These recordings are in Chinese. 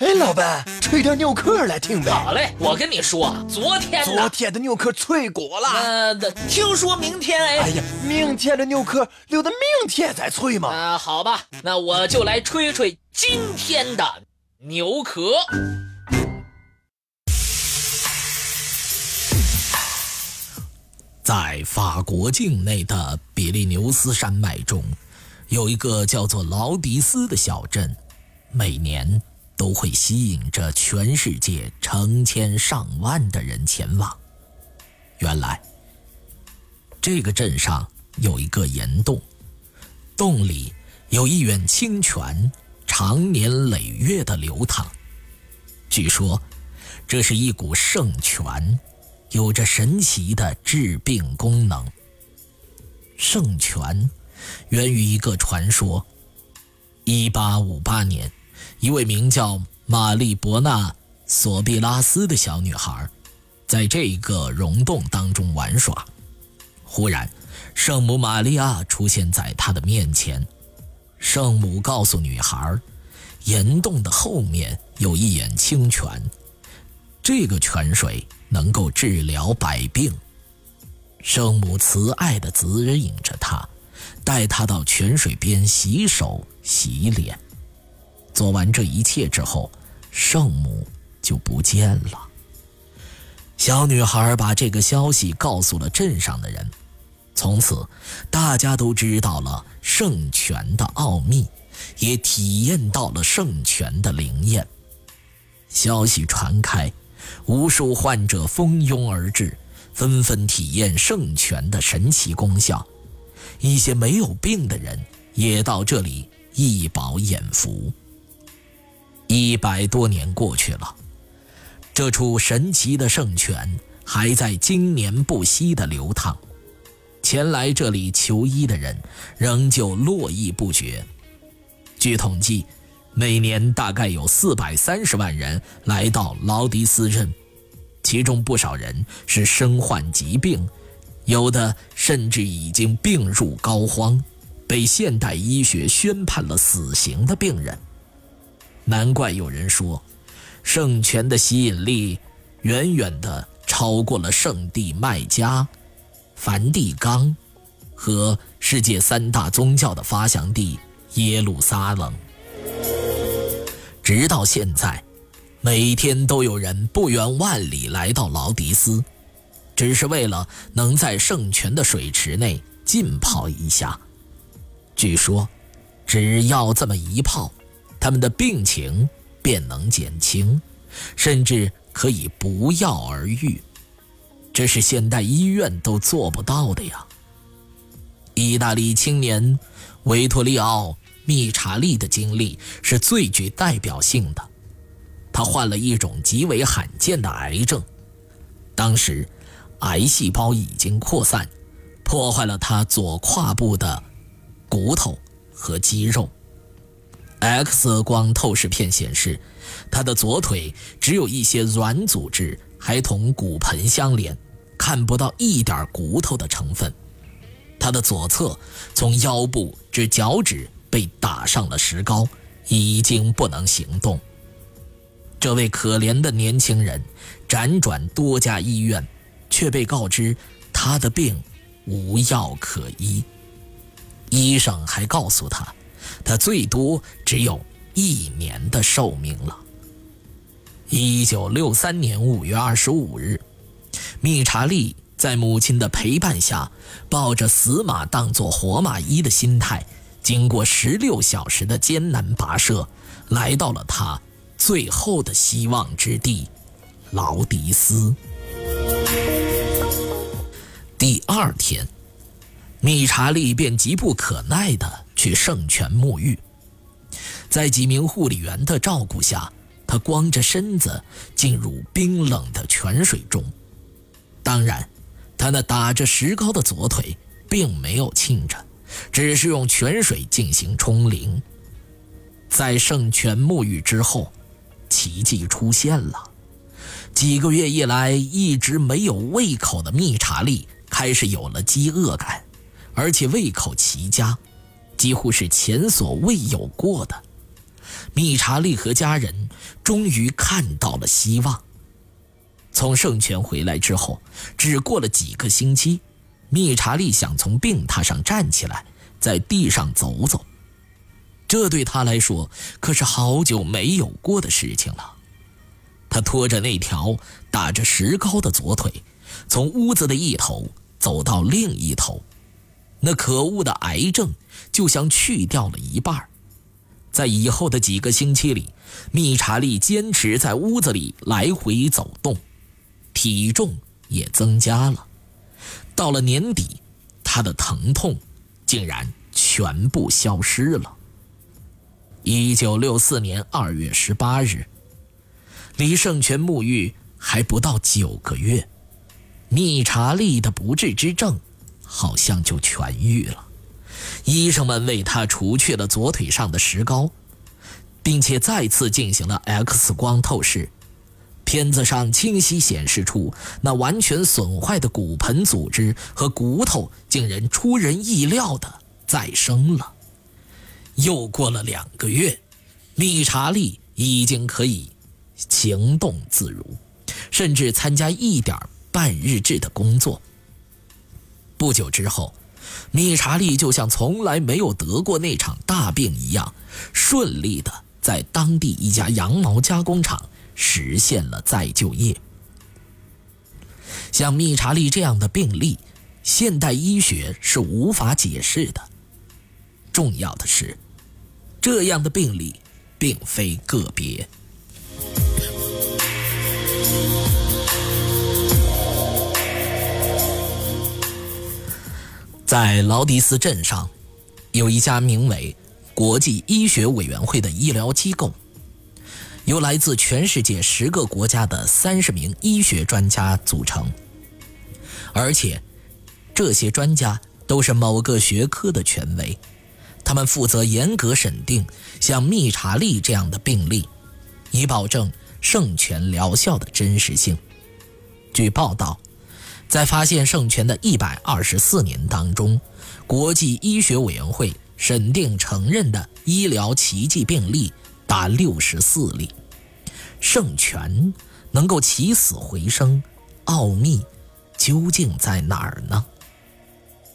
哎，老板，吹点牛壳来听呗。好嘞，我跟你说，昨天昨天的牛壳脆骨了。呃，听说明天哎。哎呀，明天的牛壳留到明天再吹嘛。啊，好吧，那我就来吹吹今天的牛壳。在法国境内的比利牛斯山脉中，有一个叫做劳迪斯的小镇，每年。都会吸引着全世界成千上万的人前往。原来，这个镇上有一个岩洞，洞里有一源清泉，常年累月的流淌。据说，这是一股圣泉，有着神奇的治病功能。圣泉源于一个传说：一八五八年。一位名叫玛丽伯纳·索比拉斯的小女孩，在这个溶洞当中玩耍。忽然，圣母玛利亚出现在她的面前。圣母告诉女孩，岩洞的后面有一眼清泉，这个泉水能够治疗百病。圣母慈爱地指引着她，带她到泉水边洗手、洗脸。做完这一切之后，圣母就不见了。小女孩把这个消息告诉了镇上的人，从此大家都知道了圣泉的奥秘，也体验到了圣泉的灵验。消息传开，无数患者蜂拥而至，纷纷体验圣泉的神奇功效。一些没有病的人也到这里一饱眼福。一百多年过去了，这处神奇的圣泉还在经年不息地流淌，前来这里求医的人仍旧络绎不绝。据统计，每年大概有四百三十万人来到劳迪斯镇，其中不少人是身患疾病，有的甚至已经病入膏肓，被现代医学宣判了死刑的病人。难怪有人说，圣泉的吸引力远远的超过了圣地麦加、梵蒂冈和世界三大宗教的发祥地耶路撒冷。直到现在，每天都有人不远万里来到劳迪斯，只是为了能在圣泉的水池内浸泡一下。据说，只要这么一泡。他们的病情便能减轻，甚至可以不药而愈，这是现代医院都做不到的呀。意大利青年维托利奥·密查利的经历是最具代表性的。他患了一种极为罕见的癌症，当时癌细胞已经扩散，破坏了他左胯部的骨头和肌肉。X 光透视片显示，他的左腿只有一些软组织，还同骨盆相连，看不到一点骨头的成分。他的左侧从腰部至脚趾被打上了石膏，已经不能行动。这位可怜的年轻人辗转多家医院，却被告知他的病无药可医。医生还告诉他。他最多只有一年的寿命了。一九六三年五月二十五日，密查利在母亲的陪伴下，抱着死马当作活马医的心态，经过十六小时的艰难跋涉，来到了他最后的希望之地——劳迪斯。第二天，密查利便急不可耐地。去圣泉沐浴，在几名护理员的照顾下，他光着身子进入冰冷的泉水中。当然，他那打着石膏的左腿并没有浸着，只是用泉水进行冲淋。在圣泉沐浴之后，奇迹出现了。几个月以来一直没有胃口的蜜查利开始有了饥饿感，而且胃口奇佳。几乎是前所未有过的。密查利和家人终于看到了希望。从圣泉回来之后，只过了几个星期，密查利想从病榻上站起来，在地上走走。这对他来说可是好久没有过的事情了。他拖着那条打着石膏的左腿，从屋子的一头走到另一头。那可恶的癌症就像去掉了一半。在以后的几个星期里，密查利坚持在屋子里来回走动。体重也增加了，到了年底，他的疼痛竟然全部消失了。一九六四年二月十八日，离圣泉沐浴还不到九个月，密查利的不治之症好像就痊愈了。医生们为他除去了左腿上的石膏，并且再次进行了 X 光透视。片子上清晰显示出，那完全损坏的骨盆组织和骨头竟然出人意料的再生了。又过了两个月，密查利已经可以行动自如，甚至参加一点半日制的工作。不久之后，密查利就像从来没有得过那场大病一样，顺利的在当地一家羊毛加工厂。实现了再就业。像密查利这样的病例，现代医学是无法解释的。重要的是，这样的病例并非个别。在劳迪斯镇上，有一家名为“国际医学委员会”的医疗机构。由来自全世界十个国家的三十名医学专家组成，而且这些专家都是某个学科的权威，他们负责严格审定像密查利这样的病例，以保证圣泉疗效的真实性。据报道，在发现圣泉的一百二十四年当中，国际医学委员会审定承认的医疗奇迹病例。达六十四例，圣泉能够起死回生，奥秘究竟在哪儿呢？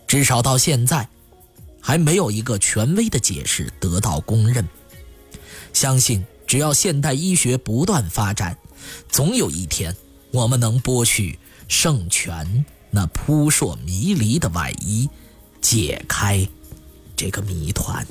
至少到现在，还没有一个权威的解释得到公认。相信只要现代医学不断发展，总有一天我们能剥去圣泉那扑朔迷离的外衣，解开这个谜团。